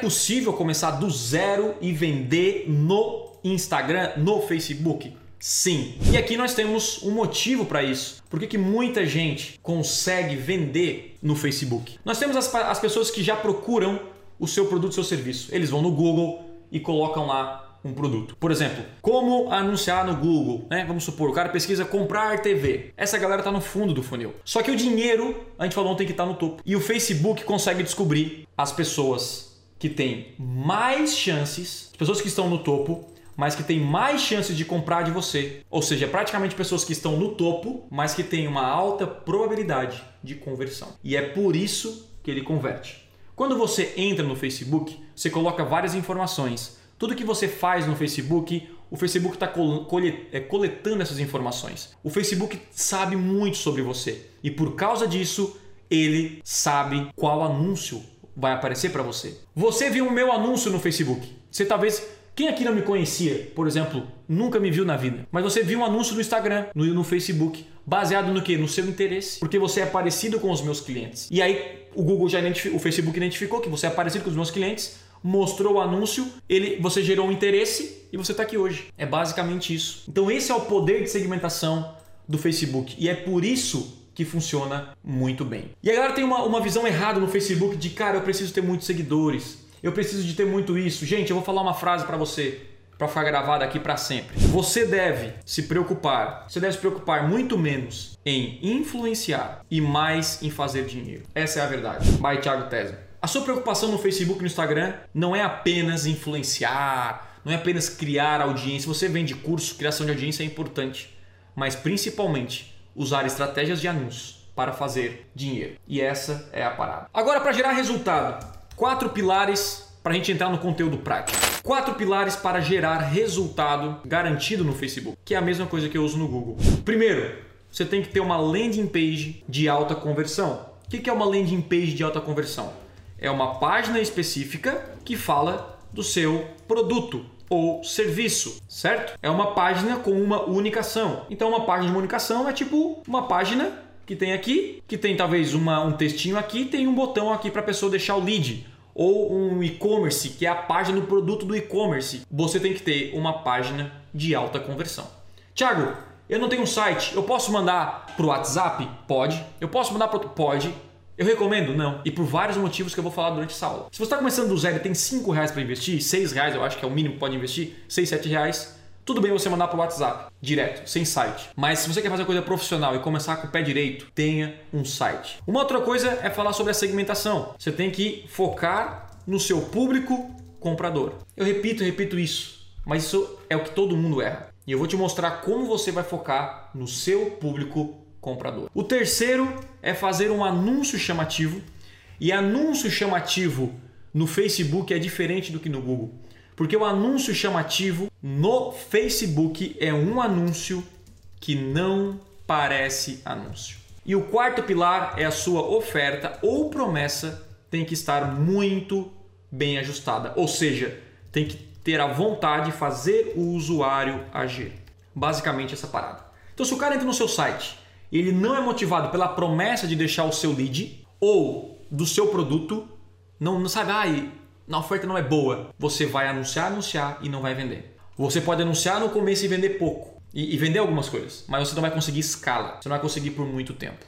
possível começar do zero e vender no Instagram, no Facebook? Sim. E aqui nós temos um motivo para isso. Por que, que muita gente consegue vender no Facebook? Nós temos as, as pessoas que já procuram o seu produto, seu serviço. Eles vão no Google e colocam lá um produto. Por exemplo, como anunciar no Google, né? Vamos supor, o cara pesquisa comprar TV. Essa galera está no fundo do funil. Só que o dinheiro, a gente falou, tem que tá no topo. E o Facebook consegue descobrir as pessoas que têm mais chances, as pessoas que estão no topo, mas que têm mais chances de comprar de você. Ou seja, praticamente pessoas que estão no topo, mas que têm uma alta probabilidade de conversão. E é por isso que ele converte. Quando você entra no Facebook, você coloca várias informações. Tudo que você faz no Facebook, o Facebook está é, coletando essas informações. O Facebook sabe muito sobre você e por causa disso ele sabe qual anúncio vai aparecer para você. Você viu o meu anúncio no Facebook. Você talvez quem aqui não me conhecia, por exemplo, nunca me viu na vida, mas você viu um anúncio no Instagram, no, no Facebook, baseado no que? No seu interesse, porque você é parecido com os meus clientes. E aí o Google já identificou, o Facebook identificou que você é parecido com os meus clientes, mostrou o anúncio, ele, você gerou um interesse e você está aqui hoje. É basicamente isso. Então esse é o poder de segmentação do Facebook e é por isso que funciona muito bem. E a galera tem uma, uma visão errada no Facebook de cara, eu preciso ter muitos seguidores eu preciso de ter muito isso. Gente, eu vou falar uma frase para você para ficar gravada aqui para sempre. Você deve se preocupar, você deve se preocupar muito menos em influenciar e mais em fazer dinheiro. Essa é a verdade. Vai, Thiago Tesma. A sua preocupação no Facebook e no Instagram não é apenas influenciar, não é apenas criar audiência. Você vende curso, criação de audiência é importante, mas principalmente usar estratégias de anúncios para fazer dinheiro. E essa é a parada. Agora, para gerar resultado, Quatro pilares para a gente entrar no conteúdo prático. Quatro pilares para gerar resultado garantido no Facebook, que é a mesma coisa que eu uso no Google. Primeiro, você tem que ter uma landing page de alta conversão. O que é uma landing page de alta conversão? É uma página específica que fala do seu produto ou serviço, certo? É uma página com uma unicação. Então, uma página de uma unicação é tipo uma página que tem aqui, que tem talvez uma, um textinho aqui, tem um botão aqui para a pessoa deixar o lead. Ou um e-commerce, que é a página do produto do e-commerce. Você tem que ter uma página de alta conversão. Tiago, eu não tenho um site, eu posso mandar para o WhatsApp? Pode. Eu posso mandar para Pode. Eu recomendo? Não. E por vários motivos que eu vou falar durante essa aula. Se você está começando do zero e tem 5 reais para investir, 6 reais eu acho que é o mínimo que pode investir, 6, 7 reais, tudo bem você mandar para o WhatsApp, direto, sem site. Mas se você quer fazer coisa profissional e começar com o pé direito, tenha um site. Uma outra coisa é falar sobre a segmentação. Você tem que focar no seu público comprador. Eu repito, repito isso, mas isso é o que todo mundo erra. E eu vou te mostrar como você vai focar no seu público comprador. O terceiro é fazer um anúncio chamativo. E anúncio chamativo no Facebook é diferente do que no Google. Porque o anúncio chamativo no Facebook é um anúncio que não parece anúncio. E o quarto pilar é a sua oferta ou promessa tem que estar muito bem ajustada, ou seja, tem que ter a vontade de fazer o usuário agir. Basicamente essa parada. Então se o cara entra no seu site ele não é motivado pela promessa de deixar o seu lead ou do seu produto, não, não sabe, ah, na oferta não é boa, você vai anunciar, anunciar e não vai vender. Você pode anunciar no começo e vender pouco. E, e, vender algumas coisas, mas você não vai conseguir escala, você não vai conseguir por muito tempo.